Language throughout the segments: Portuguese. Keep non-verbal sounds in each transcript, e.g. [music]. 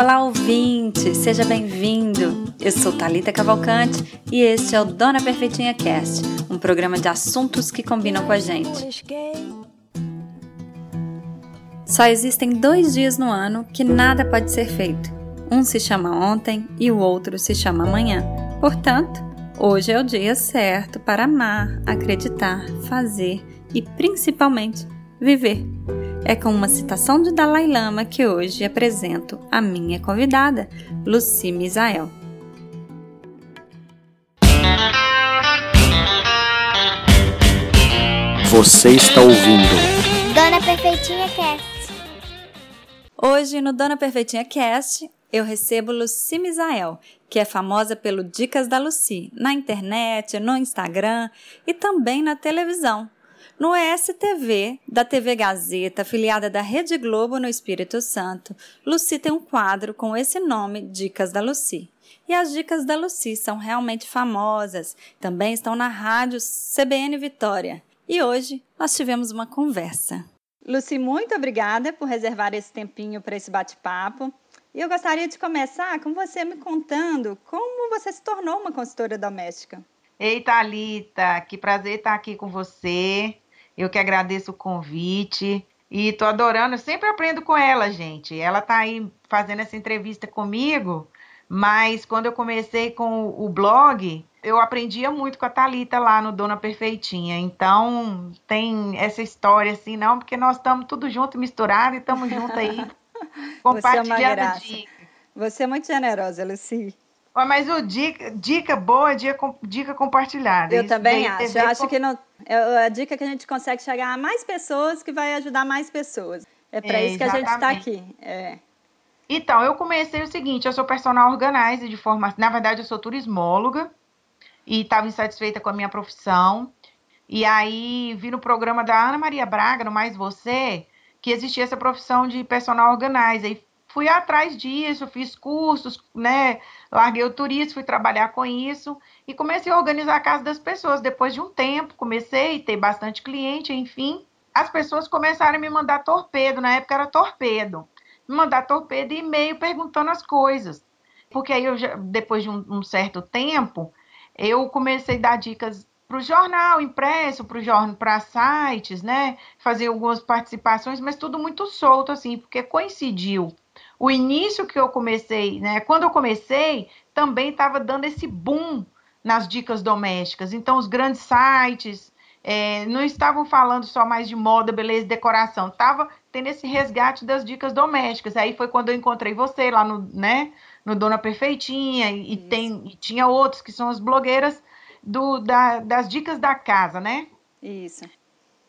Olá, ouvinte! Seja bem-vindo! Eu sou Talita Cavalcante e este é o Dona Perfeitinha Cast, um programa de assuntos que combinam com a gente. Só existem dois dias no ano que nada pode ser feito. Um se chama ontem e o outro se chama amanhã. Portanto, hoje é o dia certo para amar, acreditar, fazer e principalmente viver. É com uma citação de Dalai Lama que hoje apresento a minha convidada, Lucy Misael. Você está ouvindo Dona Perfeitinha Cast. Hoje no Dona Perfeitinha Cast eu recebo Lucy Misael, que é famosa pelo Dicas da Lucy, na internet, no Instagram e também na televisão. No STV, da TV Gazeta, afiliada da Rede Globo no Espírito Santo, Lucy tem um quadro com esse nome, Dicas da Lucy. E as dicas da Lucy são realmente famosas, também estão na rádio CBN Vitória. E hoje nós tivemos uma conversa. Lucy, muito obrigada por reservar esse tempinho para esse bate-papo. E eu gostaria de começar com você me contando como você se tornou uma consultora doméstica. Ei, Thalita, que prazer estar aqui com você. Eu que agradeço o convite. E tô adorando, eu sempre aprendo com ela, gente. Ela tá aí fazendo essa entrevista comigo, mas quando eu comecei com o blog, eu aprendia muito com a Talita lá no Dona Perfeitinha. Então, tem essa história assim, não, porque nós estamos tudo junto, misturado e estamos juntos aí compartilhando [laughs] Você é dicas. Você é muito generosa, Lucy. Mas o dica, dica boa é dica, dica compartilhada. Eu Isso também acho. Eu acho que não, é a dica que a gente consegue chegar a mais pessoas que vai ajudar mais pessoas. É para é, isso que a gente está aqui. É. Então, eu comecei o seguinte: eu sou personal organizer de formação. Na verdade, eu sou turismóloga e estava insatisfeita com a minha profissão. E aí vi no programa da Ana Maria Braga, no Mais Você, que existia essa profissão de personal organizer. E fui atrás disso, fiz cursos, né? Larguei o turismo, fui trabalhar com isso e comecei a organizar a casa das pessoas. Depois de um tempo, comecei a ter bastante cliente, enfim. As pessoas começaram a me mandar torpedo, na época era torpedo. Me mandar torpedo e e-mail perguntando as coisas. Porque aí, eu já, depois de um, um certo tempo, eu comecei a dar dicas para o jornal impresso, para sites, né? Fazer algumas participações, mas tudo muito solto, assim, porque coincidiu o início que eu comecei, né? Quando eu comecei, também estava dando esse boom nas dicas domésticas. Então, os grandes sites é, não estavam falando só mais de moda, beleza e decoração. Tava tendo esse resgate das dicas domésticas. Aí foi quando eu encontrei você lá no, né, no Dona Perfeitinha e, tem, e tinha outros que são as blogueiras do, da, das dicas da casa, né? Isso.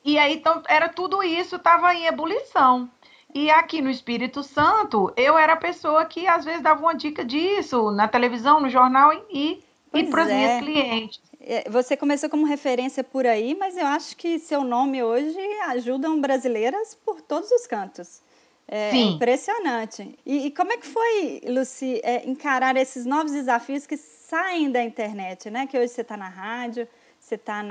E aí, então, era tudo isso, estava em ebulição. E aqui no Espírito Santo, eu era a pessoa que às vezes dava uma dica disso na televisão, no jornal e, e para as é. minhas clientes. É, você começou como referência por aí, mas eu acho que seu nome hoje ajuda brasileiras por todos os cantos. É Sim. impressionante. E, e, como é que foi, Luci, é, encarar esses novos desafios que saem da internet, né? Que hoje você está na rádio, você está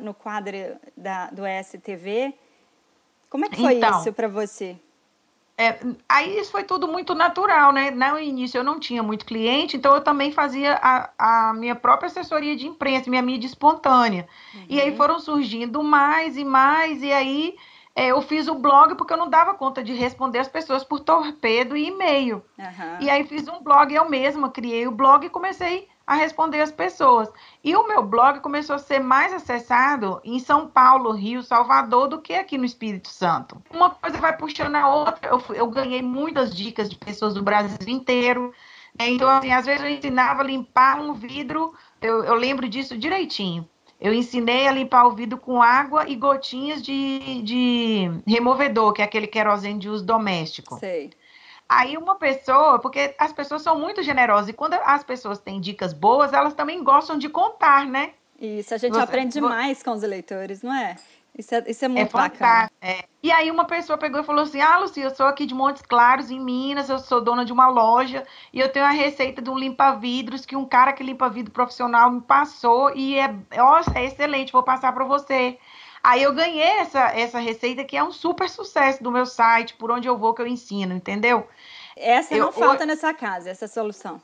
no quadro da, do STV. Como é que foi então, isso para você? É, aí isso foi tudo muito natural, né? No início eu não tinha muito cliente, então eu também fazia a, a minha própria assessoria de imprensa, minha mídia espontânea. Uhum. E aí uhum. foram surgindo mais e mais, e aí é, eu fiz o blog porque eu não dava conta de responder as pessoas por torpedo e e-mail. Uhum. E aí fiz um blog eu mesma, criei o blog e comecei a responder as pessoas. E o meu blog começou a ser mais acessado em São Paulo, Rio, Salvador do que aqui no Espírito Santo. Uma coisa vai puxando a outra. Eu, eu ganhei muitas dicas de pessoas do Brasil inteiro. Né? Então, assim, às vezes eu ensinava a limpar um vidro, eu, eu lembro disso direitinho. Eu ensinei a limpar o vidro com água e gotinhas de, de removedor, que é aquele querosene de uso doméstico. Sei. Aí uma pessoa, porque as pessoas são muito generosas e quando as pessoas têm dicas boas, elas também gostam de contar, né? Isso, a gente você, aprende demais com os leitores, não é? Isso é, isso é muito é bacana. É. E aí uma pessoa pegou e falou assim, ah, Lucia, eu sou aqui de Montes Claros, em Minas, eu sou dona de uma loja e eu tenho a receita de um limpa-vidros que um cara que limpa vidro profissional me passou e é, nossa, é excelente, vou passar para você. Aí eu ganhei essa, essa receita que é um super sucesso do meu site, por onde eu vou que eu ensino, entendeu? Essa Eu- não falta nessa casa, essa solução,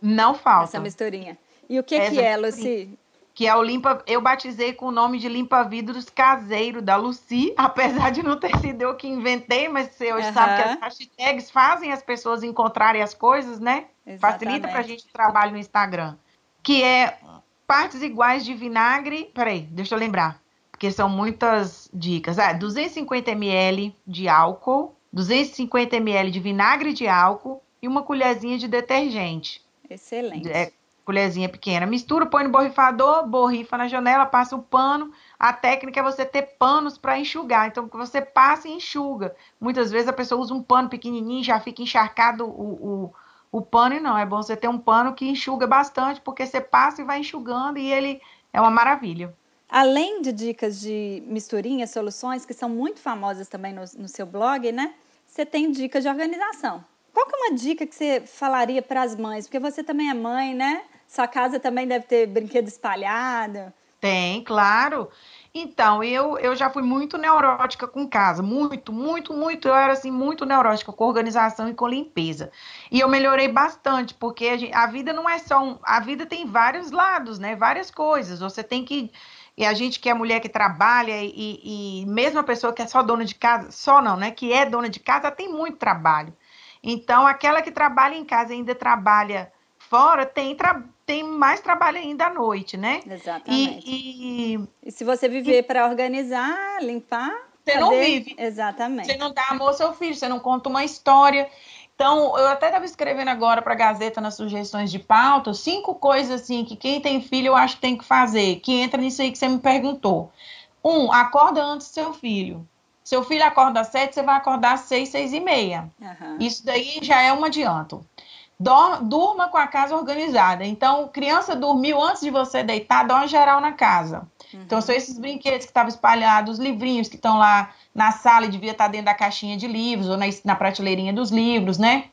Não falta. essa misturinha. E o que, Essa que é. Luci? que é o limpa, eu batizei com o nome de limpa vidros caseiro da Lucy, [laughs] apesar de não ter sido eu que inventei, mas você hoje Aham. sabe que as hashtags fazem as pessoas encontrarem as coisas, né? Facilita pra Exatamente. gente o trabalho no Instagram. Que é partes iguais de vinagre. Peraí, deixa eu lembrar. Porque são muitas dicas. Ah, 250 ml de álcool, 250 ml de vinagre de álcool e uma colherzinha de detergente. Excelente. É, colherzinha pequena. Mistura, põe no borrifador, borrifa na janela, passa o pano. A técnica é você ter panos para enxugar. Então, você passa e enxuga. Muitas vezes a pessoa usa um pano pequenininho, já fica encharcado o, o, o pano. E não, é bom você ter um pano que enxuga bastante, porque você passa e vai enxugando e ele é uma maravilha. Além de dicas de misturinhas, soluções, que são muito famosas também no, no seu blog, né? Você tem dicas de organização. Qual que é uma dica que você falaria para as mães? Porque você também é mãe, né? Sua casa também deve ter brinquedo espalhado. Tem, claro. Então, eu, eu já fui muito neurótica com casa, muito, muito, muito. Eu era assim, muito neurótica com organização e com limpeza. E eu melhorei bastante, porque a, gente- a vida não é só um. A vida tem vários lados, né? Várias coisas. Você tem que. E a gente que é mulher que trabalha, e, e mesmo a pessoa que é só dona de casa, só não, né? Que é dona de casa, tem muito trabalho. Então, aquela que trabalha em casa e ainda trabalha fora, tem, tra- tem mais trabalho ainda à noite, né? Exatamente. E, e E se você viver para organizar, limpar. Você não cadê? vive. Exatamente. você não dá amor ao seu filho, você não conta uma história. Então, eu até estava escrevendo agora para a Gazeta nas sugestões de pauta, cinco coisas assim que quem tem filho eu acho que tem que fazer, que entra nisso aí que você me perguntou. Um, acorda antes do seu filho. Seu filho acorda às sete, você vai acordar às seis, seis e meia. Aham. Isso daí já é um adianto. Dor- Durma com a casa organizada. Então, criança dormiu antes de você deitar, dá uma geral na casa. Então, são esses brinquedos que estavam espalhados, os livrinhos que estão lá na sala e devia estar dentro da caixinha de livros ou na, na prateleirinha dos livros, né?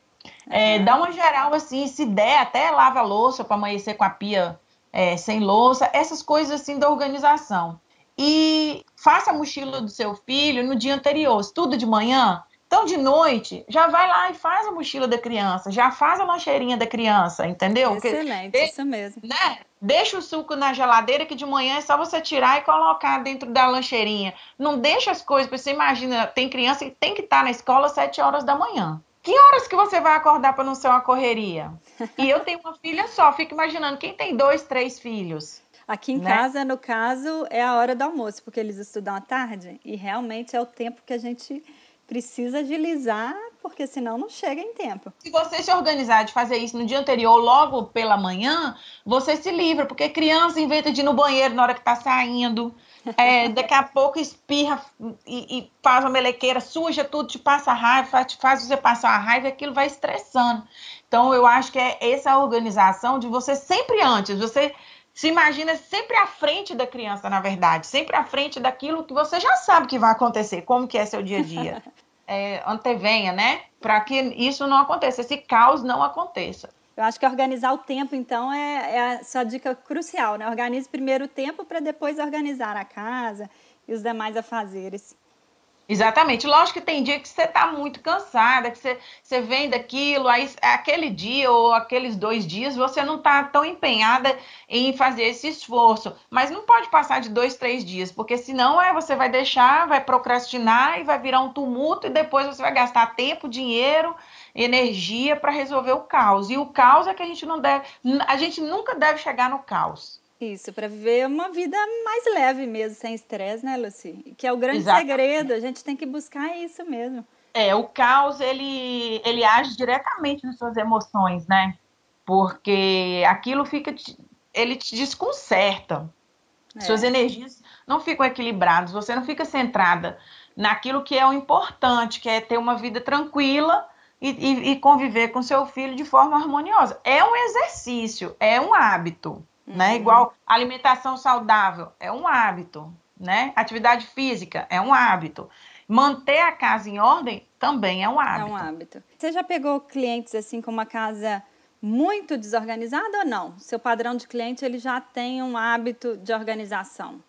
É, dá uma geral assim, se der, até lava a louça para amanhecer com a pia é, sem louça, essas coisas assim da organização. E faça a mochila do seu filho no dia anterior, estuda de manhã. Então, de noite, já vai lá e faz a mochila da criança, já faz a lancheirinha da criança, entendeu? Excelente, isso mesmo. né? Deixa o suco na geladeira que de manhã é só você tirar e colocar dentro da lancheirinha. Não deixa as coisas, você imagina, tem criança que tem que estar na escola às 7 horas da manhã. Que horas que você vai acordar para não ser uma correria? E eu tenho uma filha só, fico imaginando quem tem dois, três filhos. Aqui em né? casa, no caso, é a hora do almoço, porque eles estudam à tarde e realmente é o tempo que a gente precisa agilizar, porque senão não chega em tempo. Se você se organizar de fazer isso no dia anterior, logo pela manhã, você se livra, porque criança inventa de ir no banheiro na hora que tá saindo, é, daqui a pouco espirra e, e faz uma melequeira, suja tudo, te passa raiva, faz, te faz você passar a raiva aquilo vai estressando. Então, eu acho que é essa organização de você sempre antes, você se imagina sempre à frente da criança, na verdade, sempre à frente daquilo que você já sabe que vai acontecer, como que é seu dia a dia. [laughs] É, antevenha, né? Para que isso não aconteça, esse caos não aconteça. Eu acho que organizar o tempo, então, é, é a sua dica crucial, né? Organize primeiro o tempo para depois organizar a casa e os demais afazeres. Exatamente. Lógico que tem dia que você está muito cansada, que você, você vem daquilo, aí aquele dia ou aqueles dois dias você não está tão empenhada em fazer esse esforço. Mas não pode passar de dois, três dias, porque senão é, você vai deixar, vai procrastinar e vai virar um tumulto e depois você vai gastar tempo, dinheiro, energia para resolver o caos. E o caos é que a gente não deve. A gente nunca deve chegar no caos. Isso, para viver uma vida mais leve mesmo, sem estresse, né, Luci? Que é o grande Exatamente. segredo, a gente tem que buscar isso mesmo. É, o caos, ele, ele age diretamente nas suas emoções, né? Porque aquilo fica, ele te desconcerta. É. Suas energias não ficam equilibradas, você não fica centrada naquilo que é o importante, que é ter uma vida tranquila e, e- e conviver com seu filho de forma harmoniosa. É um exercício, é um hábito, né? Uhum. Igual alimentação saudável, é um hábito, né? Atividade física é um hábito. Manter a casa em ordem também é um É hábito. um hábito. Você já pegou clientes assim com uma casa muito desorganizada ou não? Seu padrão de cliente ele já tem um hábito de organização.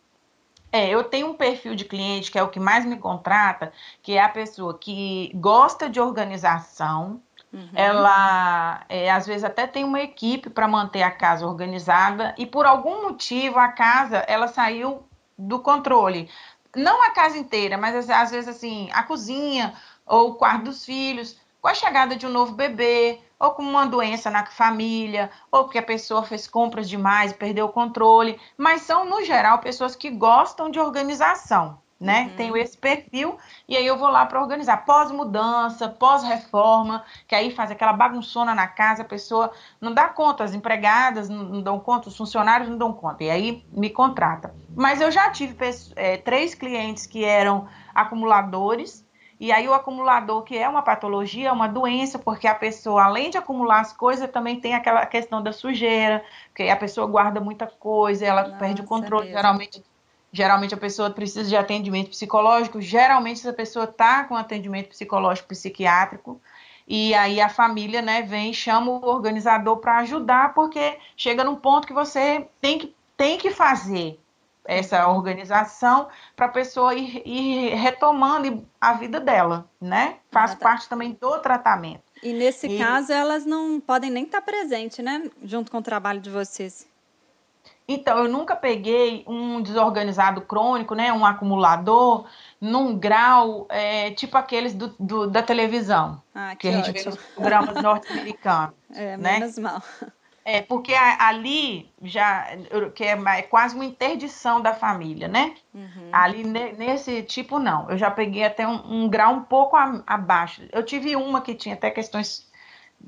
É, eu tenho um perfil de cliente que é o que mais me contrata, que é a pessoa que gosta de organização, Uhum. Ela, é, às vezes, até tem uma equipe para manter a casa organizada e, por algum motivo, a casa ela saiu do controle. Não a casa inteira, mas às vezes, assim, a cozinha ou o quarto dos filhos. Com a chegada de um novo bebê, ou com uma doença na família, ou porque a pessoa fez compras demais perdeu o controle. Mas são, no geral, pessoas que gostam de organização né? Uhum. Tenho esse perfil e aí eu vou lá para organizar pós-mudança, pós-reforma, que aí faz aquela bagunçona na casa, a pessoa não dá conta, as empregadas não, não dão conta, os funcionários não dão conta, e aí me contrata. Mas eu já tive é, três clientes que eram acumuladores, e aí o acumulador, que é uma patologia, é uma doença, porque a pessoa, além de acumular as coisas, também tem aquela questão da sujeira, porque a pessoa guarda muita coisa, ela Nossa, perde o controle, é geralmente Geralmente a pessoa precisa de atendimento psicológico, geralmente essa pessoa está com atendimento psicológico psiquiátrico, e aí a família né, vem chama o organizador para ajudar, porque chega num ponto que você tem que, tem que fazer essa organização para a pessoa ir, ir, retomando a vida dela, né? Faz ah, tá. parte também do tratamento. E nesse e... caso, elas não podem nem estar tá presentes, né? Junto com o trabalho de vocês. Então, eu nunca peguei um desorganizado crônico, né, um acumulador, num grau é, tipo aqueles do, do, da televisão, ah, que, que, a gente ótimo. vê nos programas norte-americanos. [laughs] É, né? menos mal. É, porque ali já que é, é, quase uma interdição da família, né? Uhum. Ali nesse tipo, não. Eu já peguei até um, um grau um pouco a, abaixo. Eu tive uma que tinha até questões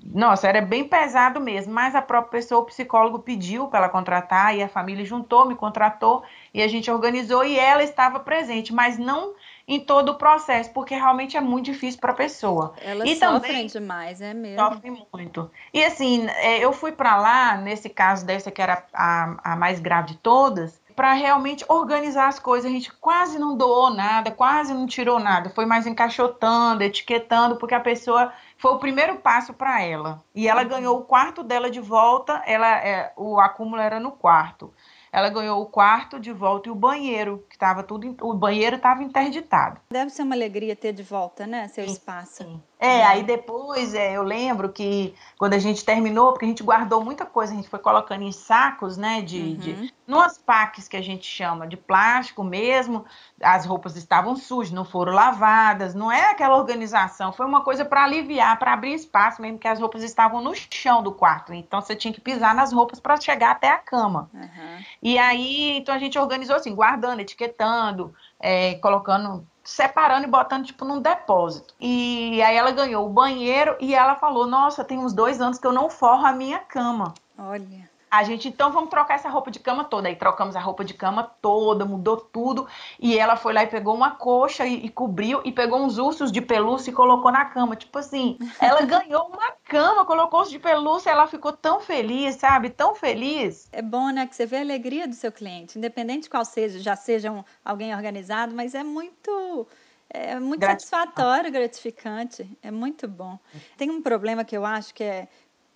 nossa, era bem pesado mesmo, mas a própria pessoa, o psicólogo pediu para ela contratar e a família juntou, me contratou e a gente organizou e ela estava presente, mas não em todo o processo, porque realmente é muito difícil para a pessoa. Elas e sofrem demais, é mesmo. Sofrem muito. E assim, é, eu fui para lá, nesse caso dessa que era a, a mais grave de todas, para realmente organizar as coisas. A gente quase não doou nada, quase não tirou nada. Foi mais encaixotando, etiquetando, porque a pessoa foi o primeiro passo para ela. E ela uhum. ganhou o quarto dela de volta. Ela, é, o acúmulo era no quarto. Ela ganhou o quarto de volta e o banheiro, que estava tudo. O banheiro estava interditado. Deve ser uma alegria ter de volta, né? Seu sim, espaço. Sim. É, aí depois é, eu lembro que quando a gente terminou, porque a gente guardou muita coisa, a gente foi colocando em sacos, né? De, uhum. de numas packs que a gente chama de plástico mesmo. As roupas estavam sujas, não foram lavadas, não é aquela organização, foi uma coisa para aliviar, para abrir espaço mesmo, que as roupas estavam no chão do quarto. Então você tinha que pisar nas roupas para chegar até a cama. Uhum. E aí, então a gente organizou assim, guardando, etiquetando, é, colocando separando e botando tipo num depósito. E aí ela ganhou o banheiro e ela falou: Nossa, tem uns dois anos que eu não forro a minha cama. Olha. A gente, então, vamos trocar essa roupa de cama toda. Aí trocamos a roupa de cama toda, mudou tudo. E ela foi lá e pegou uma coxa e, e cobriu, e pegou uns ursos de pelúcia e colocou na cama. Tipo assim, ela [laughs] ganhou uma cama, colocou ursos de pelúcia, ela ficou tão feliz, sabe? Tão feliz. É bom, né? Que você vê a alegria do seu cliente, independente de qual seja, já seja um, alguém organizado, mas é muito. É muito satisfatório, gratificante, é muito bom. Tem um problema que eu acho que é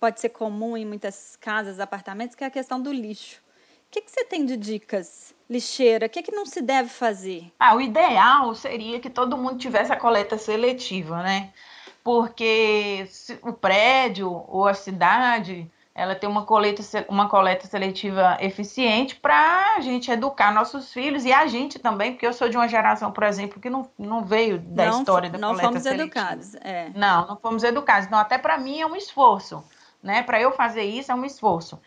pode ser comum em muitas casas, apartamentos, que é a questão do lixo. O que, que você tem de dicas? Lixeira, o que, que não se deve fazer? Ah, o ideal seria que todo mundo tivesse a coleta seletiva, né? Porque o prédio ou a cidade ela tem uma coleta, uma coleta seletiva eficiente para a gente educar nossos filhos e a gente também, porque eu sou de uma geração, por exemplo, que não, não veio da não, história da não coleta seletiva. Não fomos educados, é. Não, não fomos educados. Então, até para mim é um esforço né? Para eu fazer isso é um esforço.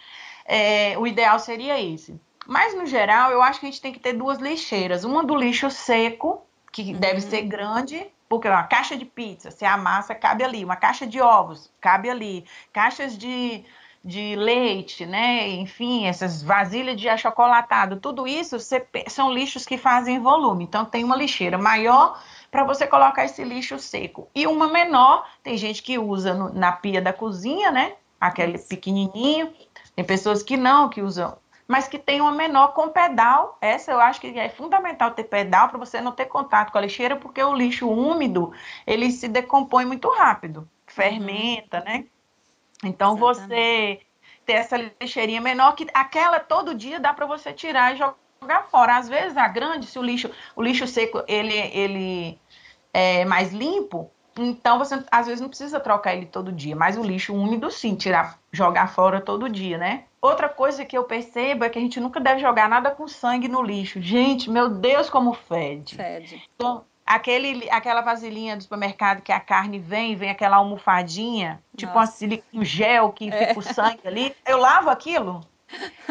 É, o ideal seria esse. Mas, no geral, eu acho que a gente tem que ter duas lixeiras. Uma do lixo seco, que uhum. deve ser grande, porque uma caixa de pizza, se a massa cabe ali. Uma caixa de ovos, cabe ali. Caixas de, de leite, né? Enfim, essas vasilhas de achocolatado. Tudo isso são lixos que fazem volume. Então, tem uma lixeira maior para você colocar esse lixo seco. E uma menor, tem gente que usa no, na pia da cozinha, né? Aquele pequenininho. Tem pessoas que não, que usam, mas que tem uma menor com pedal. Essa eu acho que é fundamental ter pedal para você não ter contato com a lixeira, porque o lixo úmido ele se decompõe muito rápido, fermenta, né? Então Exatamente. você ter essa lixeirinha menor que aquela todo dia dá para você tirar e jogar fora. Às vezes a grande, se o lixo, o lixo seco ele ele é mais limpo, Então você às vezes não precisa trocar ele todo dia, mas o lixo úmido sim, tirar, jogar fora todo dia, né? Outra coisa que eu percebo é que a gente nunca deve jogar nada com sangue no lixo. Gente, meu Deus, como fede. Fede. Então, aquele, aquela vasilhinha do supermercado que a carne vem, vem aquela almofadinha, tipo uma um gel que é. fica o sangue ali. Eu lavo aquilo.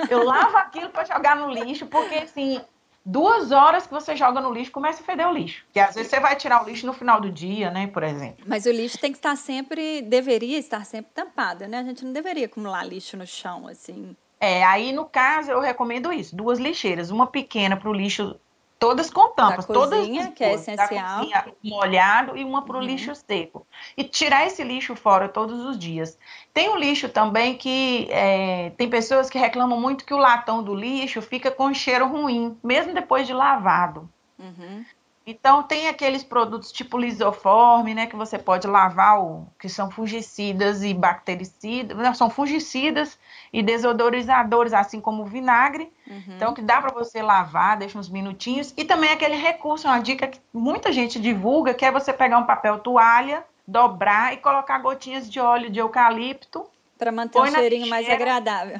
Eu lavo aquilo para jogar no lixo, porque assim, duas horas que você joga no lixo, começa a feder o lixo. Que às vezes você vai tirar o lixo no final do dia, né, por exemplo. Mas o lixo tem que estar sempre, deveria estar sempre tampado, né? A gente não deveria acumular lixo no chão, assim. É, aí no caso eu recomendo isso, duas lixeiras, uma pequena para o lixo todas com tampas, da todas cozinha, que é essencial. Da molhado e uma para o uhum. lixo seco. E tirar esse lixo fora todos os dias. Tem o lixo também que é, tem pessoas que reclamam muito que o latão do lixo fica com cheiro ruim, mesmo depois de lavado. Uhum. Então tem aqueles produtos tipo lisoforme, né, que você pode lavar, o, que são fungicidas e bactericidas, não, são fungicidas e desodorizadores, assim como o vinagre. Uhum. Então que dá para você lavar, deixa uns minutinhos. E também aquele recurso, uma dica que muita gente divulga, que é você pegar um papel toalha, dobrar e colocar gotinhas de óleo de eucalipto. Para manter o cheirinho mais agradável.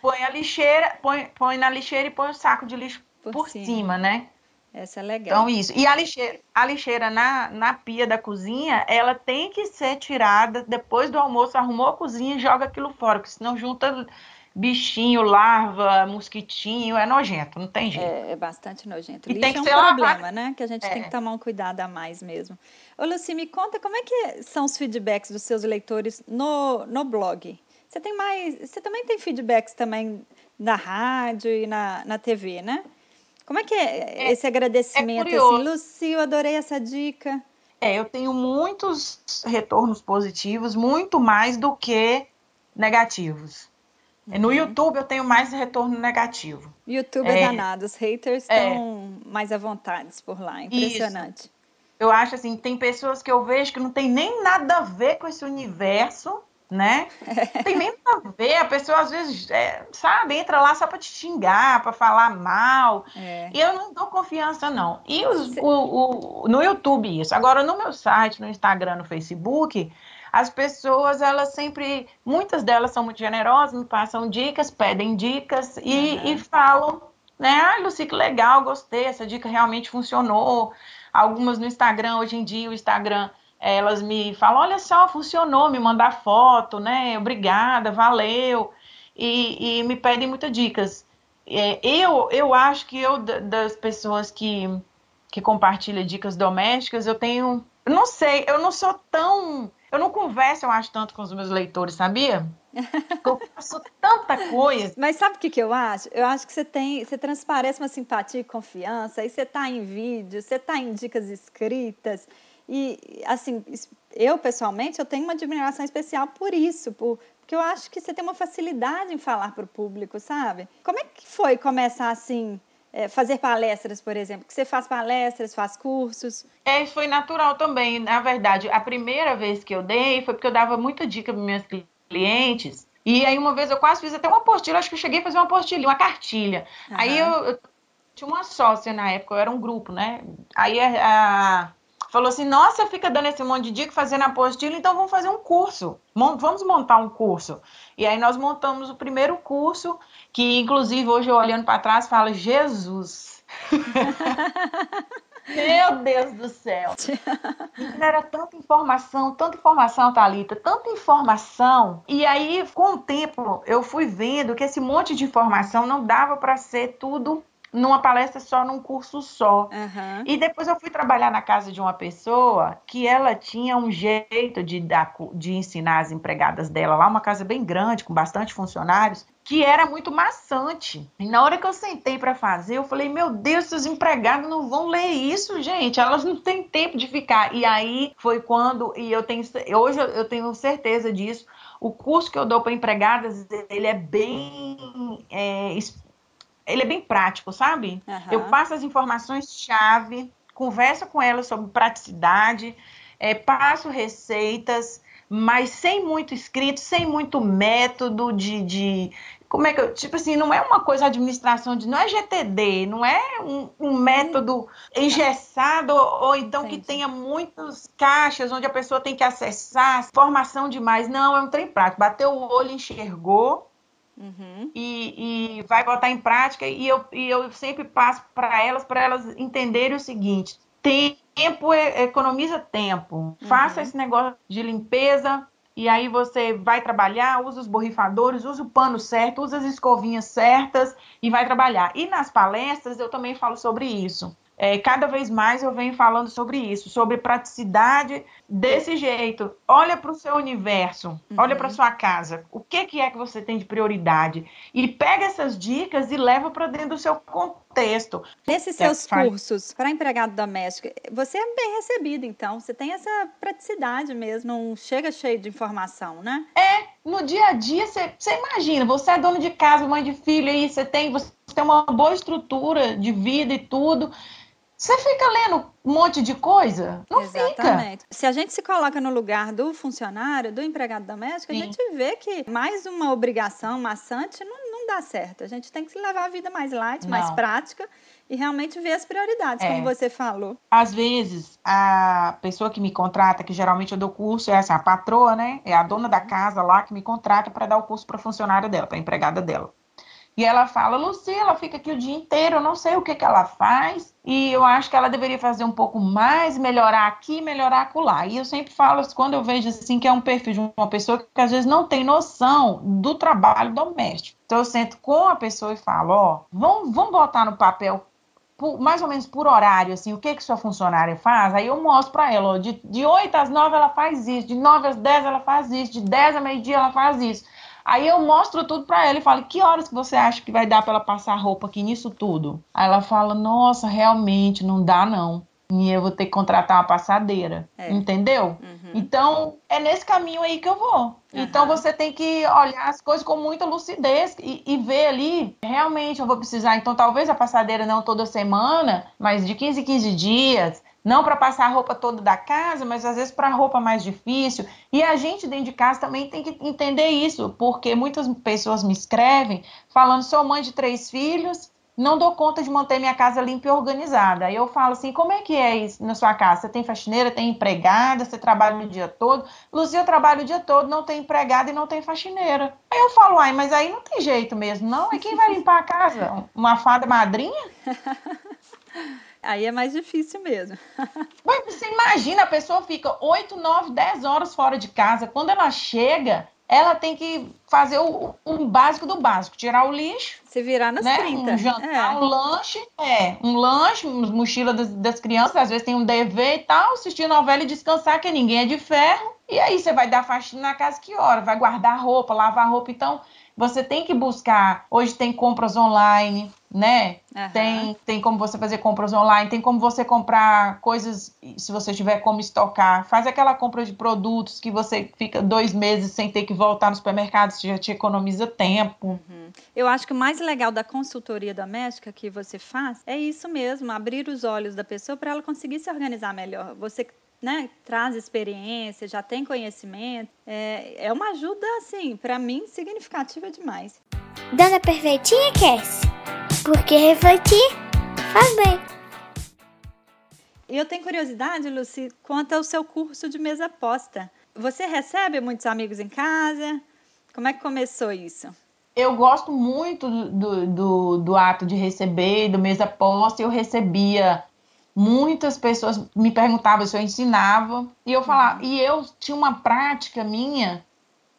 põe a lixeira, põe, põe na lixeira e põe o saco de lixo por, por cima. cima, né? Essa é legal. Então, isso. E a lixeira, a lixeira na, na pia da cozinha, ela tem que ser tirada depois do almoço, arrumou a cozinha e joga aquilo fora, porque senão junta bichinho, larva, mosquitinho, é nojento, não tem jeito. É, é bastante nojento. E Lixo tem que é um ser problema, lavado. né? Que a gente é. tem que tomar um cuidado a mais mesmo. Ô, Luci, me conta como é que são os feedbacks dos seus leitores no, no blog? Você tem mais. Você também tem feedbacks também na rádio e na, na TV, né? Como é que é, é esse agradecimento? É assim, Luci, eu adorei essa dica. É, eu tenho muitos retornos positivos, muito mais do que negativos. Uhum. No YouTube eu tenho mais retorno negativo. YouTube é, é danado, os haters estão é, mais à vontade por lá, impressionante. Isso. Eu acho assim, tem pessoas que eu vejo que não tem nem nada a ver com esse universo né? Não [laughs] tem nem a ver, a pessoa às vezes, é, sabe, entra lá só para te xingar, para falar mal. É. E eu não dou confiança, não. E os, o, o, no YouTube, isso. Agora, no meu site, no Instagram, no Facebook, as pessoas, elas sempre, muitas delas são muito generosas, me passam dicas, pedem dicas e, uhum. e falam, né? Ai, Luci, que legal, gostei, essa dica realmente funcionou. Algumas no Instagram, hoje em dia, o Instagram elas me falam, olha só, funcionou, me mandar foto, né? Obrigada, valeu. E, e me pedem muitas dicas. É, eu, eu acho que eu, das pessoas que, que compartilham dicas domésticas, eu tenho. Eu não sei, eu não sou tão. Eu não converso, eu acho, tanto com os meus leitores, sabia? [laughs] Eu faço tanta coisa. Mas sabe o que, que eu acho? Eu acho que você tem, você transparece uma simpatia e confiança, aí você está em vídeo, você está em dicas escritas. E, assim, eu pessoalmente, eu tenho uma admiração especial por isso, por, porque eu acho que você tem uma facilidade em falar para o público, sabe? Como é que foi começar assim, é, fazer palestras, por exemplo? Que você faz palestras, faz cursos? É, foi natural também. Na verdade, a primeira vez que eu dei foi porque eu dava muita dica para meus clientes. E aí, uma vez eu quase fiz até uma apostila, acho que eu cheguei a fazer uma apostila, uma cartilha. Uhum. Aí eu, eu, tinha uma sócia na época, eu era um grupo, né? Aí a, a falou assim: Nossa, fica dando esse monte de dica, fazendo apostila, então vamos fazer um curso. Vamos montar um curso. E aí nós montamos o primeiro curso, que inclusive hoje eu olhando para trás falo: Jesus. [laughs] Meu Deus do céu. [laughs] Era tanta informação, tanta informação, Thalita, tanta informação. E aí, com o tempo, eu fui vendo que esse monte de informação não dava para ser tudo numa palestra só, num curso só. Uhum. E depois eu fui trabalhar na casa de uma pessoa que ela tinha um jeito de, dar, de ensinar as empregadas dela lá, uma casa bem grande, com bastante funcionários, que era muito maçante. E na hora que eu sentei para fazer, eu falei: Meu Deus, esses empregados não vão ler isso, gente. Elas não têm tempo de ficar. E aí foi quando, e eu tenho, hoje eu tenho certeza disso. O curso que eu dou para empregadas, ele é bem é, ele é bem prático, sabe? Uhum. Eu passo as informações-chave, converso com elas sobre praticidade, é, passo receitas, mas sem muito escrito, sem muito método de, de como é que eu, tipo assim, não é uma coisa administração de, não é GTD, não é um, um método engessado ou, ou então Entendi. que tenha muitos caixas onde a pessoa tem que acessar, formação demais, não, é um trem prático, bateu o olho, enxergou, Uhum. E, e, vai botar em prática e eu, e eu sempre passo para elas, para elas entenderem o seguinte: tempo é, economiza tempo. Uhum. Faça esse negócio de limpeza, e aí você vai trabalhar, usa os borrifadores, usa o pano certo, usa as escovinhas certas e vai trabalhar. E nas palestras eu também falo sobre isso. É, cada vez mais eu venho falando sobre isso, sobre praticidade desse jeito. Olha para o seu universo, uhum. olha para sua casa. O que, que é que você tem de prioridade? E pega essas dicas e leva para dentro do seu contexto. Nesses seus é, cursos para empregado doméstico, você é bem recebido, então. Você tem essa praticidade mesmo, não chega cheio de informação, né? É, no dia a dia, você, você imagina, você é dono de casa, mãe de filho, aí você tem, você tem uma boa estrutura de vida e tudo. Você fica lendo um monte de coisa? Não Exatamente. Fica. Se a gente se coloca no lugar do funcionário, do empregado doméstico, Sim. a gente vê que mais uma obrigação maçante não, não dá certo. A gente tem que levar a vida mais light, não. mais prática e realmente ver as prioridades, é. como você falou. Às vezes, a pessoa que me contrata, que geralmente eu dou curso, é essa, a patroa, né? É a dona da casa lá que me contrata para dar o curso para funcionária dela, para empregada dela. E ela fala, Lucia, ela fica aqui o dia inteiro, eu não sei o que, que ela faz, e eu acho que ela deveria fazer um pouco mais, melhorar aqui, melhorar acolá. E eu sempre falo, quando eu vejo assim, que é um perfil de uma pessoa que às vezes não tem noção do trabalho doméstico. Então eu sento com a pessoa e falo, ó, vamos, vamos botar no papel por, mais ou menos por horário, assim, o que que sua funcionária faz, aí eu mostro para ela, ó, de, de 8 às 9 ela faz isso, de 9 às 10 ela faz isso, de 10 a meio-dia ela faz isso. Aí eu mostro tudo para ela e falo: "Que horas que você acha que vai dar para ela passar roupa aqui nisso tudo?" Aí ela fala: "Nossa, realmente não dá não." E eu vou ter que contratar uma passadeira. É. Entendeu? Uhum. Então, é nesse caminho aí que eu vou. Uhum. Então, você tem que olhar as coisas com muita lucidez e, e, ver ali, realmente eu vou precisar. Então, talvez a passadeira não toda semana, mas de 15 em 15 dias. Não para passar a roupa toda da casa, mas às vezes para roupa mais difícil. E a gente dentro de casa também tem que entender isso, porque muitas pessoas me escrevem falando: sou mãe de três filhos, não dou conta de manter minha casa limpa e organizada. Aí eu falo assim: como é que é isso na sua casa? Você tem faxineira, tem empregada, você trabalha o dia todo? Luzia, eu trabalho o dia todo, não tem empregada e não tem faxineira. Aí eu falo: ai, mas aí não tem jeito mesmo, não? E quem vai limpar a casa? Uma fada madrinha? [laughs] Aí é mais difícil mesmo. [laughs] Mas você imagina, a pessoa fica 8, 9, 10 horas fora de casa. Quando ela chega, ela tem que fazer o, básico do básico, tirar o lixo. Se virar nas né? 30. Um jantar, é. um lanche, é, um lanche, mochila das, das crianças, às vezes tem um dever e tal, assistir novela e descansar, que ninguém é de ferro. E aí você vai dar faxina na casa que hora? Vai guardar roupa, lavar roupa. Então, você tem que buscar. Hoje tem compras online, né? Uhum. Tem, tem como você fazer compras online, tem como você comprar coisas, se você tiver como estocar. Faz aquela compra de produtos que você fica dois meses sem ter que voltar no supermercado, você já te economiza tempo. Uhum. Eu acho que o mais legal da consultoria doméstica que você faz é isso mesmo, abrir os olhos da pessoa para ela conseguir se organizar melhor. Você né, traz experiência, já tem conhecimento. É, é uma ajuda, assim, para mim, significativa demais. Dona Perfeitinha Cass, porque refletir faz bem. E eu tenho curiosidade, Luci, quanto ao seu curso de mesa posta. Você recebe muitos amigos em casa? Como é que começou isso? Eu gosto muito do, do, do ato de receber, do mesa posta. Eu recebia muitas pessoas me perguntavam se eu ensinava e eu falava, uhum. e eu tinha uma prática minha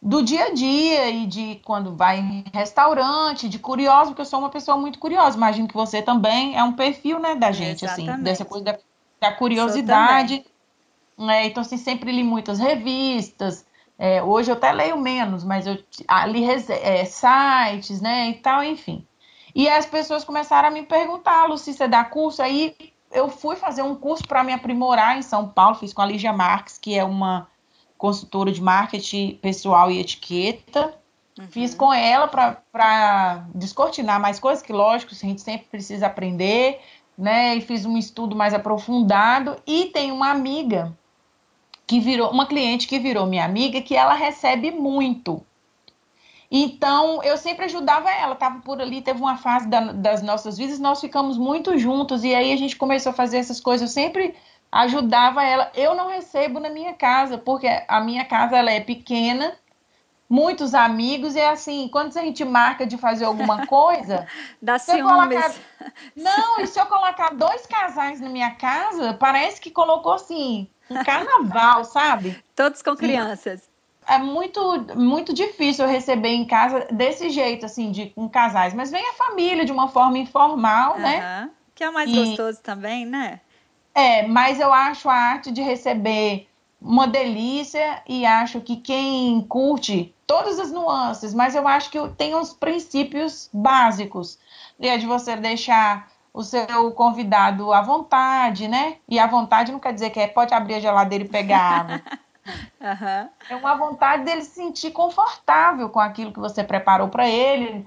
do dia a dia e de quando vai em restaurante, de curioso, porque eu sou uma pessoa muito curiosa. Imagino que você também é um perfil, né, da gente, assim, Exatamente. assim, dessa coisa da, da curiosidade. Né? Então, assim, sempre li muitas revistas. É, hoje eu até leio menos, mas eu li é, sites, né, e tal, enfim. E as pessoas começaram a me perguntar, Luci, você dá curso? Aí eu fui fazer um curso para me aprimorar em São Paulo, fiz com a Lígia Marques, que é uma consultora de marketing pessoal e etiqueta. Uhum. Fiz com ela para descortinar mais coisas, que lógico, a gente sempre precisa aprender, né? E fiz um estudo mais aprofundado. E tem uma amiga que virou, uma cliente que virou minha amiga, que ela recebe muito. Então, eu sempre ajudava ela, estava por ali, teve uma fase da, das nossas vidas, nós ficamos muito juntos, e aí a gente começou a fazer essas coisas, eu sempre ajudava ela. Eu não recebo na minha casa, porque a minha casa ela é pequena, muitos amigos, e é assim, quando a gente marca de fazer alguma [laughs] coisa. Dá ciúmes. Colocar... [laughs] Não, e se eu colocar dois casais na minha casa, parece que colocou assim, um [laughs] carnaval, sabe? Todos com crianças é muito, muito difícil eu receber em casa desse jeito, assim, de com casais. Mas vem a família de uma forma informal, uhum. né? Que é o mais e, gostoso também, né? É, mas eu acho a arte de receber uma delícia e acho que quem curte todas as nuances, mas eu acho que tem uns princípios básicos. É de você deixar o seu convidado à vontade, né? E à vontade não quer dizer que é, pode abrir a geladeira e pegar água. [laughs] Uhum. É uma vontade dele se sentir confortável com aquilo que você preparou para ele,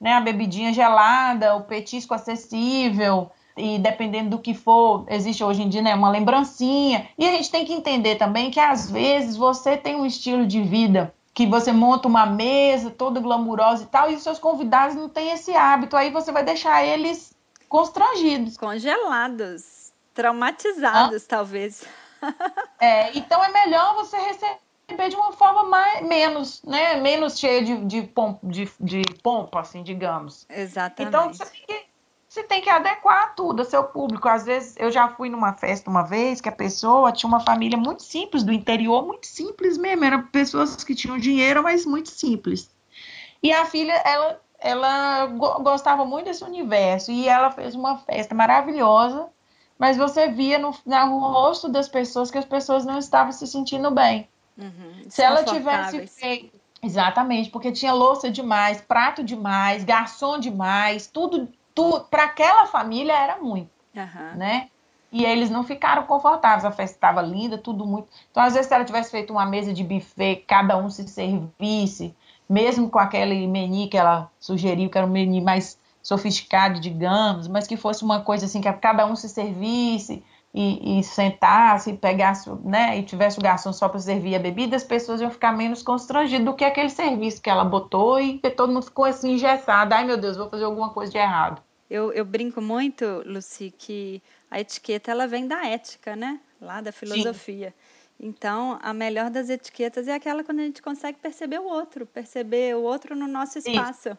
né? A bebidinha gelada, o petisco acessível e dependendo do que for, existe hoje em dia né, uma lembrancinha. E a gente tem que entender também que às vezes você tem um estilo de vida que você monta uma mesa toda glamurosa e tal, e os seus convidados não têm esse hábito, aí você vai deixar eles constrangidos. Congelados, traumatizados, talvez. É, então é melhor você receber de uma forma mais, menos, né? Menos cheia de, de, pompa, de, de pompa, assim, digamos. Exatamente. Então você tem, que, você tem que adequar tudo ao seu público. Às vezes, eu já fui numa festa uma vez que a pessoa tinha uma família muito simples, do interior, muito simples mesmo. Eram pessoas que tinham dinheiro, mas muito simples. E a filha, ela, ela gostava muito desse universo. E ela fez uma festa maravilhosa mas você via no, no rosto das pessoas que as pessoas não estavam se sentindo bem. Uhum, se ela tivesse feito. Exatamente, porque tinha louça demais, prato demais, garçom demais, tudo, tudo para aquela família era muito, uhum. né? E eles não ficaram confortáveis, a festa estava linda, tudo muito. Então, às vezes, se ela tivesse feito uma mesa de buffet, cada um se servisse, mesmo com aquele menu que ela sugeriu, que era um menu mais sofisticado, digamos, mas que fosse uma coisa assim que cada um se servisse e, e sentasse e pegasse, né, e tivesse o garçom só para servir a bebida, as pessoas iam ficar menos constrangidas do que aquele serviço que ela botou e todo mundo ficou assim engessado. Ai, meu Deus, vou fazer alguma coisa de errado. Eu, eu brinco muito, Lucy, que a etiqueta ela vem da ética, né? Lá da filosofia. Sim. Então, a melhor das etiquetas é aquela quando a gente consegue perceber o outro, perceber o outro no nosso espaço.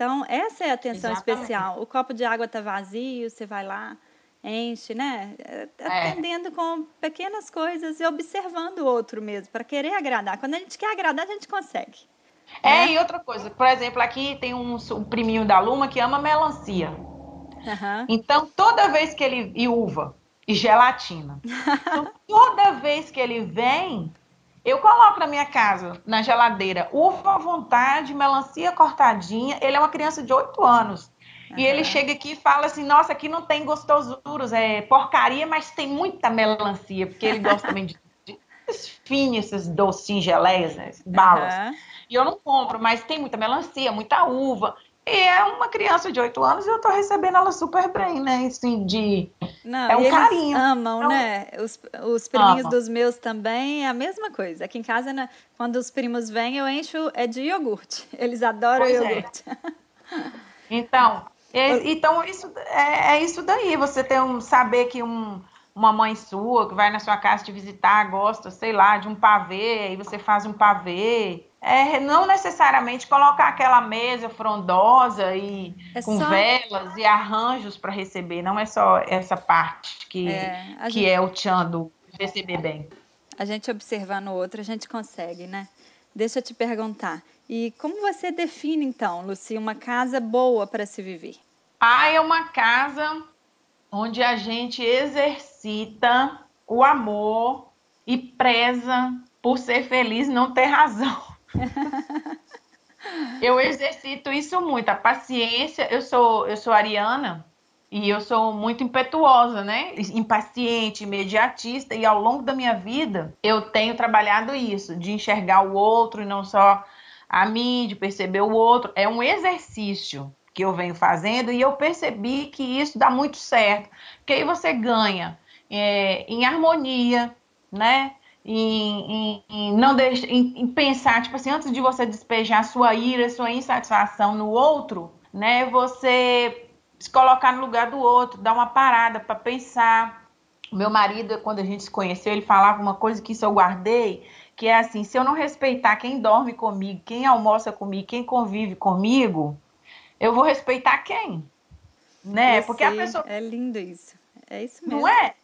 Então, essa é a atenção Exatamente. especial. O copo de água está vazio, você vai lá, enche, né? É, é. Atendendo com pequenas coisas e observando o outro mesmo, para querer agradar. Quando a gente quer agradar, a gente consegue. É, né? e outra coisa, por exemplo, aqui tem um, um priminho da Luma que ama melancia. Uhum. Então, toda vez que ele. E uva, e gelatina. [laughs] Então, toda vez que ele vem, eu coloco na minha casa, na geladeira, uva à vontade, melancia cortadinha. Ele é uma criança de 8 anos. Uhum. E ele chega aqui e fala assim: Nossa, aqui não tem gostosuras, é porcaria, mas tem muita melancia, porque ele gosta também de, de finos, esses docinhos, geleias, né, balas. Uhum. E eu não compro, mas tem muita melancia, muita uva. E é uma criança de 8 anos e eu tô recebendo ela super bem, né? Assim, de. Não, é um carinho. amam, né? Os, os priminhos dos meus também é a mesma coisa. Aqui em casa, né, quando os primos vêm, eu encho é de iogurte. [laughs] Eles adoram pois é. iogurte. É. Então, é, [laughs] então isso é, é, isso daí. Você tem um saber que um, uma mãe sua que vai na sua casa te visitar gosta, sei lá, de um pavê, e você faz um pavê é, não necessariamente colocar aquela mesa frondosa e é com só... velas e arranjos para receber. Não é só essa parte que é, que gente... é o tchan do receber bem. A gente observar no outro, a gente consegue, né? Deixa eu te perguntar. E como você define, então, Luci, uma casa boa para se viver? Ah, é uma casa onde a gente exercita o amor e preza por ser feliz não ter razão. [laughs] eu exercito isso muito, a paciência. Eu sou, eu sou ariana e eu sou muito impetuosa, né? Impaciente, imediatista, e ao longo da minha vida eu tenho trabalhado isso, de enxergar o outro e não só a mim, de perceber o outro. É um exercício que eu venho fazendo e eu percebi que isso dá muito certo, porque aí você ganha é, em harmonia, né? em, em, em não em, em, pensar, tipo assim, antes de você despejar sua ira, sua insatisfação no outro, né? Você se colocar no lugar do outro, dar uma parada para pensar. Meu marido, quando a gente se conheceu, ele falava uma coisa que isso eu guardei, que é assim, se eu não respeitar quem dorme comigo, quem almoça comigo, quem convive comigo, eu vou respeitar quem? Né? Porque a pessoa É lindo isso. É isso mesmo. Não é?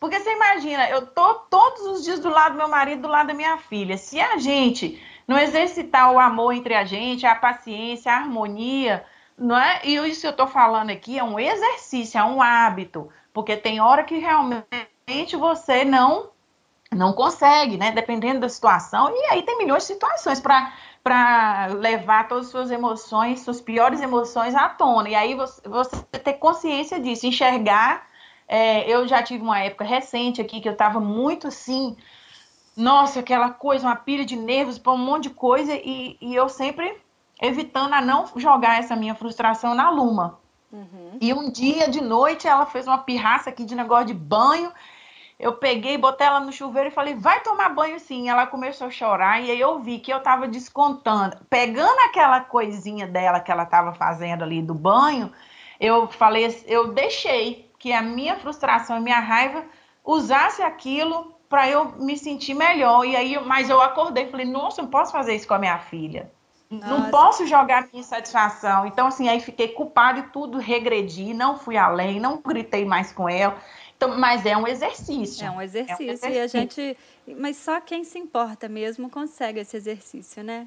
Porque você imagina, eu tô todos os dias do lado do meu marido, do lado da minha filha. Se a gente não exercitar o amor entre a gente, a paciência, a harmonia, não é? E isso que eu tô falando aqui é um exercício, é um hábito, porque tem hora que realmente você não não consegue, né? Dependendo da situação. E aí tem milhões de situações para para levar todas as suas emoções, suas piores emoções à tona. E aí você, você ter consciência disso, enxergar é, eu já tive uma época recente aqui que eu estava muito assim, nossa, aquela coisa, uma pilha de nervos um monte de coisa, e, e, eu sempre evitando a não jogar essa minha frustração na Luma. Uhum. E um dia de noite ela fez uma pirraça aqui de negócio de banho. Eu peguei, botei ela no chuveiro e falei, vai tomar banho sim. Ela começou a chorar e aí eu vi que eu tava descontando, pegando aquela coisinha dela que ela tava fazendo ali do banho, eu falei, eu deixei que a minha frustração e minha raiva usasse aquilo para eu me sentir melhor. E aí, mas eu acordei e falei, nossa, não posso fazer isso com a minha filha. Nossa. Não posso jogar minha insatisfação. Então, assim, aí fiquei culpada e tudo, regredi, não fui além, não gritei mais com ela. Então, mas é um exercício. É um exercício. É um exercício. E a gente. Mas só quem se importa mesmo consegue esse exercício, né?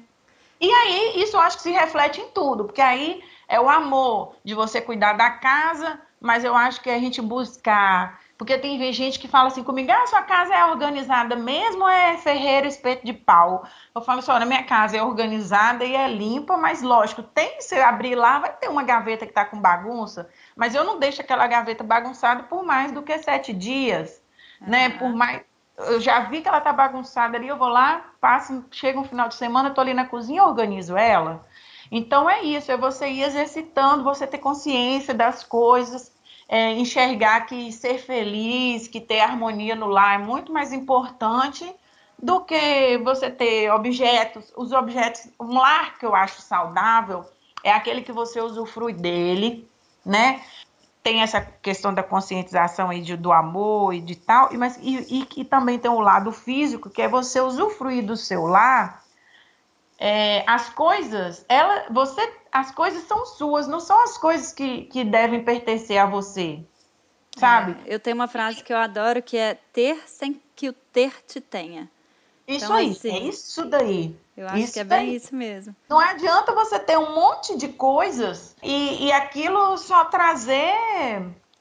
E aí, isso eu acho que se reflete em tudo, porque aí é o amor de você cuidar da casa, mas eu acho que a gente buscar. Porque tem gente que fala assim comigo, ah, sua casa é organizada mesmo ou é ferreiro espeto de pau? Eu falo assim, olha, minha casa é organizada e é limpa, mas lógico, tem, se abrir lá, vai ter uma gaveta que tá com bagunça, mas eu não deixo aquela gaveta bagunçada por mais do que sete dias, uhum. né? Por mais. Eu já vi que ela tá bagunçada ali, eu vou lá, passo, chega um final de semana, eu tô ali na cozinha, organizo ela. Então é isso, é você ir exercitando, você ter consciência das coisas, é, enxergar que ser feliz, que ter harmonia no lar é muito mais importante do que você ter objetos. Os objetos, um lar que eu acho saudável é aquele que você usufrui dele, né? Tem essa questão da conscientização aí de, do amor e de tal, mas e, e, e também tem o lado físico, que é você usufruir do seu lar é, as coisas, ela, você, as coisas são suas, não são as coisas que, que devem pertencer a você, sabe? É, eu tenho uma frase que eu adoro que é ter sem que o ter te tenha. Isso então, aí, assim, é isso daí. Eu acho isso que é bem daí. isso mesmo. Não adianta você ter um monte de coisas e, e aquilo só trazer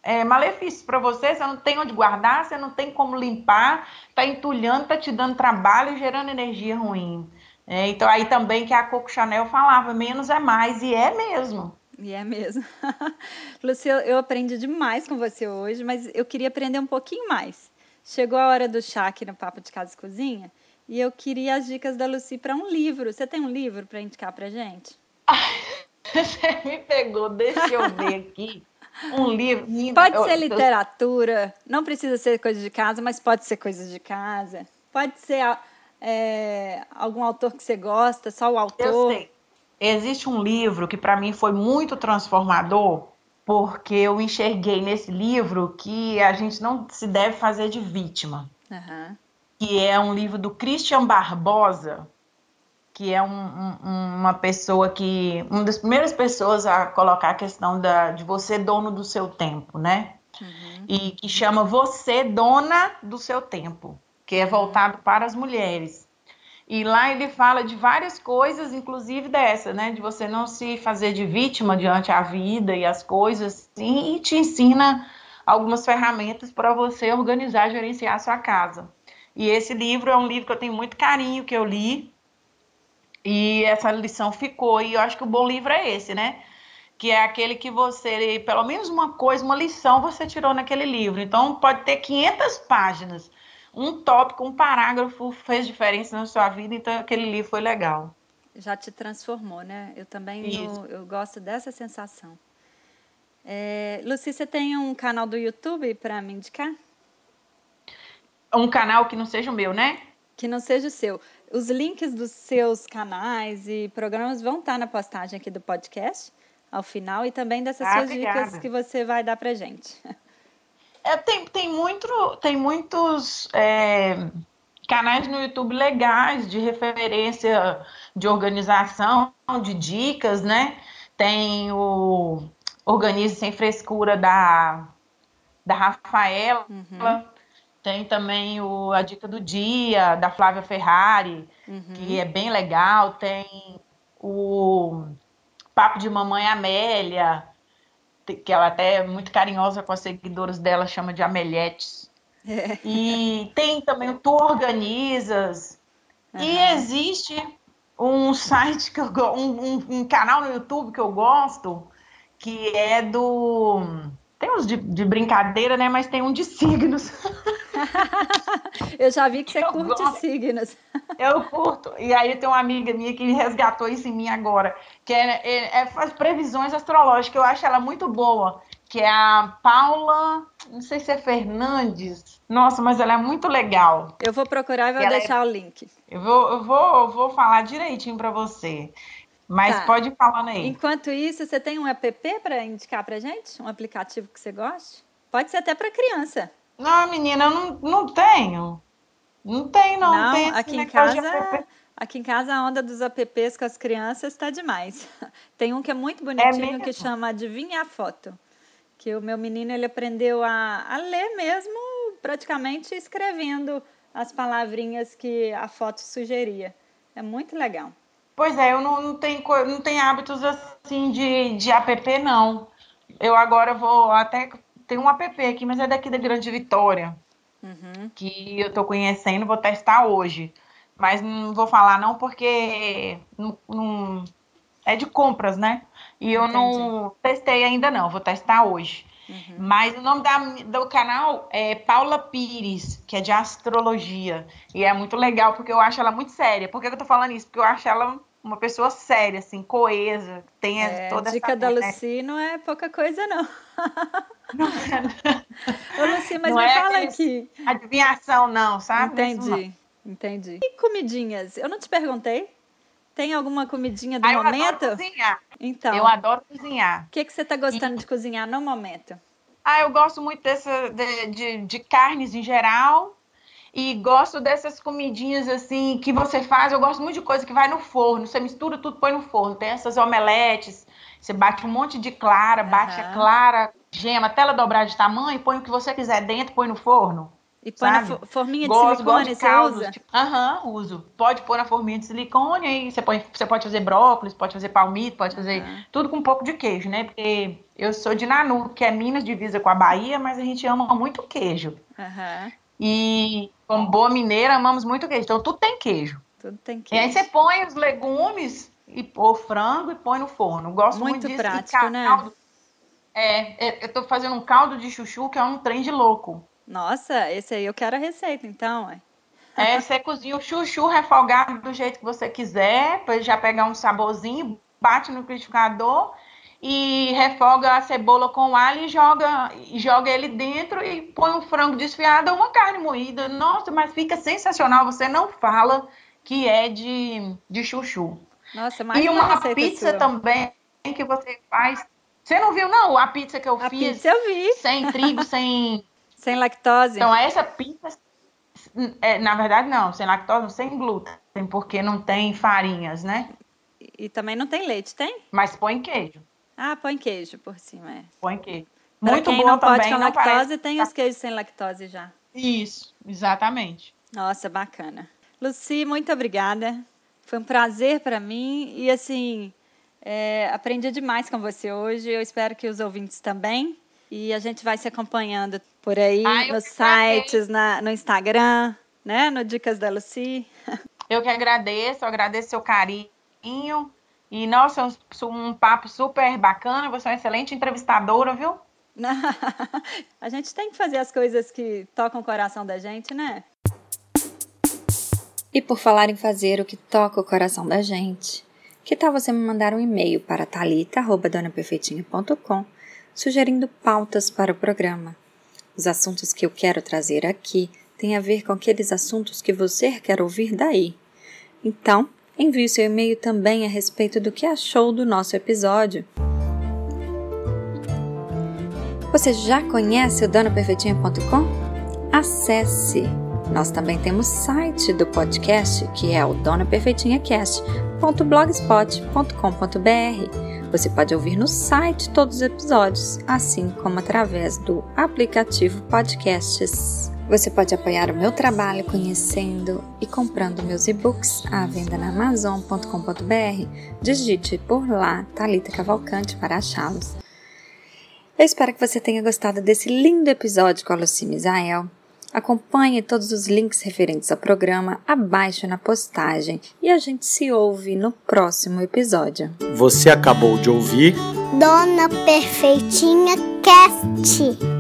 é, malefícios para você, você não tem onde guardar, você não tem como limpar, tá entulhando, tá te dando trabalho e gerando energia ruim. É, então, aí também que a Coco Chanel falava, menos é mais, e é mesmo. E é mesmo. [laughs] Lucia, eu aprendi demais com você hoje, mas eu queria aprender um pouquinho mais. Chegou a hora do chá aqui no Papo de Casa e Cozinha, e eu queria as dicas da Lucy para um livro. Você tem um livro para indicar para gente? [laughs] Você me pegou, deixa eu ver aqui. Um livro. Pode ser literatura, não precisa ser coisa de casa, mas pode ser coisa de casa. Pode ser é, algum autor que você gosta, só o autor? Eu sei. Existe um livro que para mim foi muito transformador, porque eu enxerguei nesse livro que a gente não se deve fazer de vítima. Uhum. Que é um livro do Christian Barbosa, que é um, um, uma pessoa que. Uma das primeiras pessoas a colocar a questão da, de você dono do seu tempo, né? Uhum. E que chama Você Dona do Seu Tempo que é voltado para as mulheres. E lá ele fala de várias coisas, inclusive dessa, né? De você não se fazer de vítima diante a vida e as coisas, e te ensina algumas ferramentas para você organizar, gerenciar a sua casa. E esse livro é um livro que eu tenho muito carinho, que eu li, e essa lição ficou. E eu acho que o bom livro é esse, né? Que é aquele que você, pelo menos uma coisa, uma lição você tirou naquele livro. Então pode ter 500 páginas, um tópico, um parágrafo fez diferença na sua vida, então aquele livro foi legal. Já te transformou, né? Eu também no, eu gosto dessa sensação. É, Luci, você tem um canal do YouTube para me indicar? Um canal que não seja o meu, né? que não seja o seu. Os links dos seus canais e programas vão estar na postagem aqui do podcast, ao final, e também dessas Ah, suas obrigada. dicas que você vai dar pra gente. É, tem, tem, muito, tem muitos é, canais no YouTube legais de referência de organização, de dicas, né? Tem o Organize Sem Frescura da, da Rafaela. Uhum. Tem também o, a Dica do Dia, da Flávia Ferrari, que é bem legal. Tem o Papo de Mamãe Amélia, que ela até é muito carinhosa com as seguidoras dela, chama de Amelhetes. É. E tem também o Tu Organizas. E Aham. existe um site, que eu, um, um- um canal no YouTube que eu gosto, que é do. Tem uns de, de brincadeira, né? Mas tem um de signos. [laughs] [laughs] Eu já vi que você Eu curte gosto. signos. [laughs] Eu curto. E aí tem uma amiga minha que resgatou isso em mim agora, que é, é- é- faz previsões astrológicas. Eu acho ela muito boa. Que é a Paula, não sei se é Fernandes. Nossa, mas ela é muito legal. Eu vou procurar e vou é- deixar o link. Eu vou, eu vou, eu vou falar direitinho pra você. Mas Tá. pode ir falando aí. Enquanto isso, você tem um app para indicar pra gente? Um aplicativo que você goste? Pode ser até para criança. Não, menina, eu não, não tenho. Não tem, não. Não, tem aqui em casa, aqui em casa a onda dos apps com as crianças está demais. [laughs] Tem um que é muito bonitinho que mesmo? chama Adivinha a Foto. Que o meu menino ele aprendeu a, a ler mesmo, praticamente escrevendo as palavrinhas que a foto sugeria. É muito legal. Pois é, eu não, não, tenho, não tenho hábitos assim de, de app, não. Eu agora vou até. Tem um app aqui, mas é daqui da Grande Vitória, Uhum. que eu tô conhecendo, vou testar hoje. Mas não vou falar, não, porque não, não- é de compras, né? E eu não testei ainda, não, vou testar hoje. Mas o nome da, do canal é Paula Pires, que é de astrologia. E é muito legal, porque eu acho ela muito séria. Por que eu tô falando isso? Porque eu acho ela uma pessoa séria, assim, coesa, tem É, toda dica essa... da né? Lucy não é pouca coisa, não. [laughs] Ô, Lucy, mas Não me é fala aqui. Adivinhação, não, sabe? Isso não. Entendi, entendi. E comidinhas? Eu não te perguntei. Tem alguma comidinha do Ah, eu momento? adoro cozinhar. Então, Eu adoro cozinhar. o que, que você está gostando de cozinhar no momento? Ah, eu gosto muito dessa, de, de, de carnes em geral. E gosto dessas comidinhas assim que você faz. Eu gosto muito de coisa que vai no forno. Você mistura tudo, põe no forno. Tem essas omeletes. Você bate um monte de clara, bate a Aham. clara, gema, até ela dobrar de tamanho, põe o que você quiser dentro, põe no forno. E põe na Sabe? fo- forminha de Gosto, gosto silicone, de você caldos. usa? tipo- Aham, uso. Pode pôr na forminha de silicone, aí você, põe, você pode fazer brócolis, pode fazer palmito, pode fazer Aham. tudo com um pouco de queijo, né? Porque eu sou de Nanu, que é Minas divisa com a Bahia, mas a gente ama muito queijo. Aham, E como boa mineira, amamos muito queijo. Então tudo tem queijo. tudo tem E que aí você põe os legumes e o frango e põe no forno. Gosto muito, Muito disso. E prático, né? caldo- É, é, eu tô fazendo um caldo de chuchu que é um trem de louco. Nossa, esse aí eu quero a receita, então. ué. É, você [laughs] cozinha o chuchu refogado do jeito que você quiser, para já pegar um saborzinho, bate no liquidificador e refoga a cebola com alho e joga, joga ele dentro e põe um frango desfiado ou uma carne moída. Nossa, mas fica sensacional. Você não fala que é de, de chuchu. Nossa, mais e uma, uma pizza sua. também que você faz. Você não viu, não? A pizza que eu A fiz pizza eu vi, sem trigo, [laughs] sem. sem lactose. Então, essa pizza, é, na verdade, não, sem lactose, sem glúten, porque não tem farinhas, né? E também não tem leite, tem? Mas põe queijo. Ah, põe queijo por cima, é. Põe queijo. Pra Muito quem boa não pode também, com não lactose, parece. tem os queijos sem lactose já. Isso, exatamente. Nossa, bacana. Luci, muito obrigada. Foi um prazer para mim e assim é, aprendi demais com você hoje. Eu espero que os ouvintes também. E a gente vai se acompanhando por aí Ah, eu nos sites, na, no Instagram, né? No Dicas da Luci. [laughs] Eu que agradeço, agradeço seu carinho. E, nossa, um, um papo super bacana. Você é uma excelente entrevistadora, viu? [laughs] a gente tem que fazer as coisas que tocam o coração da gente, né? E por falar em fazer o que toca o coração da gente, que tal você me mandar um e-mail para talita@donaperfeitinha.com sugerindo pautas para o programa? Os assuntos que eu quero trazer aqui tem a ver com aqueles assuntos que você quer ouvir daí. Então, envie seu e-mail também a respeito do que achou do nosso episódio. Você já conhece o donaperfeitinha.com? Acesse! Nós também temos site do podcast, que é o donaperfeitinhacast.blogspot.com.br. Você pode ouvir no site todos os episódios, assim como através do aplicativo Podcasts. Você pode apoiar o meu trabalho conhecendo e comprando meus e-books à venda na amazon.com.br. Digite por lá Talita Cavalcante para achá-los. Eu espero que você tenha gostado desse lindo episódio com a Lucy Misael. Acompanhe todos os links referentes ao programa abaixo na postagem e a gente se ouve no próximo episódio. Você acabou de ouvir Dona Perfeitinha Cast.